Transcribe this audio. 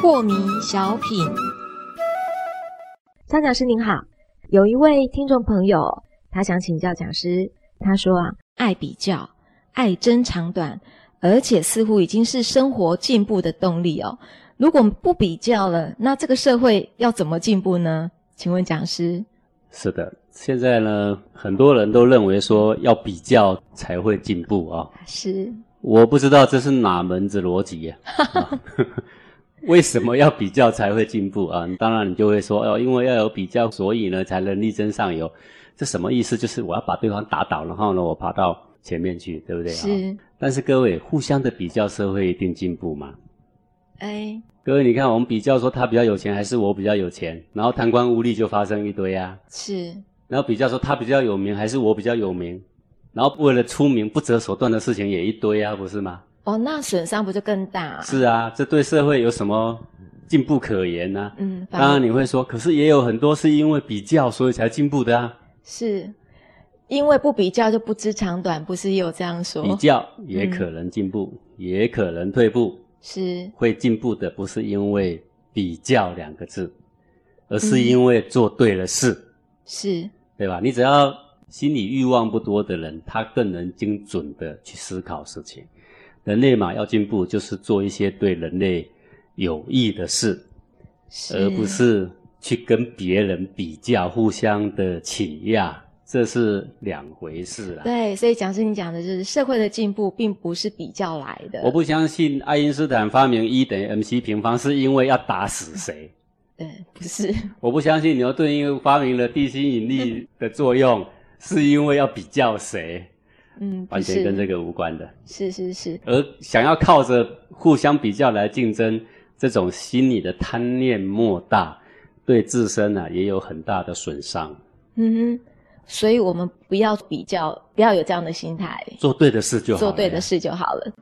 破迷小品，张讲师您好，有一位听众朋友，他想请教讲师，他说啊，爱比较，爱争长短，而且似乎已经是生活进步的动力哦。如果不比较了，那这个社会要怎么进步呢？请问讲师？是的，现在呢，很多人都认为说要比较才会进步啊。是，我不知道这是哪门子逻辑呀？为什么要比较才会进步啊？当然你就会说哦，因为要有比较，所以呢才能力争上游。这什么意思？就是我要把对方打倒，然后呢我爬到前面去，对不对？是。但是各位，互相的比较，社会一定进步吗？哎，各位，你看我们比较说他比较有钱，还是我比较有钱，然后贪官污吏就发生一堆啊。是。然后比较说他比较有名，还是我比较有名，然后为了出名不择手段的事情也一堆啊，不是吗？哦，那损伤不就更大？是啊，这对社会有什么进步可言呢？嗯，当然你会说，可是也有很多是因为比较所以才进步的啊。是，因为不比较就不知长短，不是也有这样说？比较也可能进步，也可能退步。是，会进步的不是因为比较两个字，而是因为做对了事。是，对吧？你只要心理欲望不多的人，他更能精准的去思考事情。人类嘛，要进步就是做一些对人类有益的事，而不是去跟别人比较、互相的倾轧，这是两回事啦。对，所以讲师你讲的就是社会的进步，并不是比较来的。我不相信爱因斯坦发明 E 等于 mc 平方是因为要打死谁。对，不是。我不相信牛顿因为发明了地心引力的作用，是因为要比较谁。嗯，完全跟这个无关的，是是是。而想要靠着互相比较来竞争，这种心理的贪念莫大，对自身呢也有很大的损伤。嗯哼，所以我们不要比较，不要有这样的心态，做对的事就好，做对的事就好了。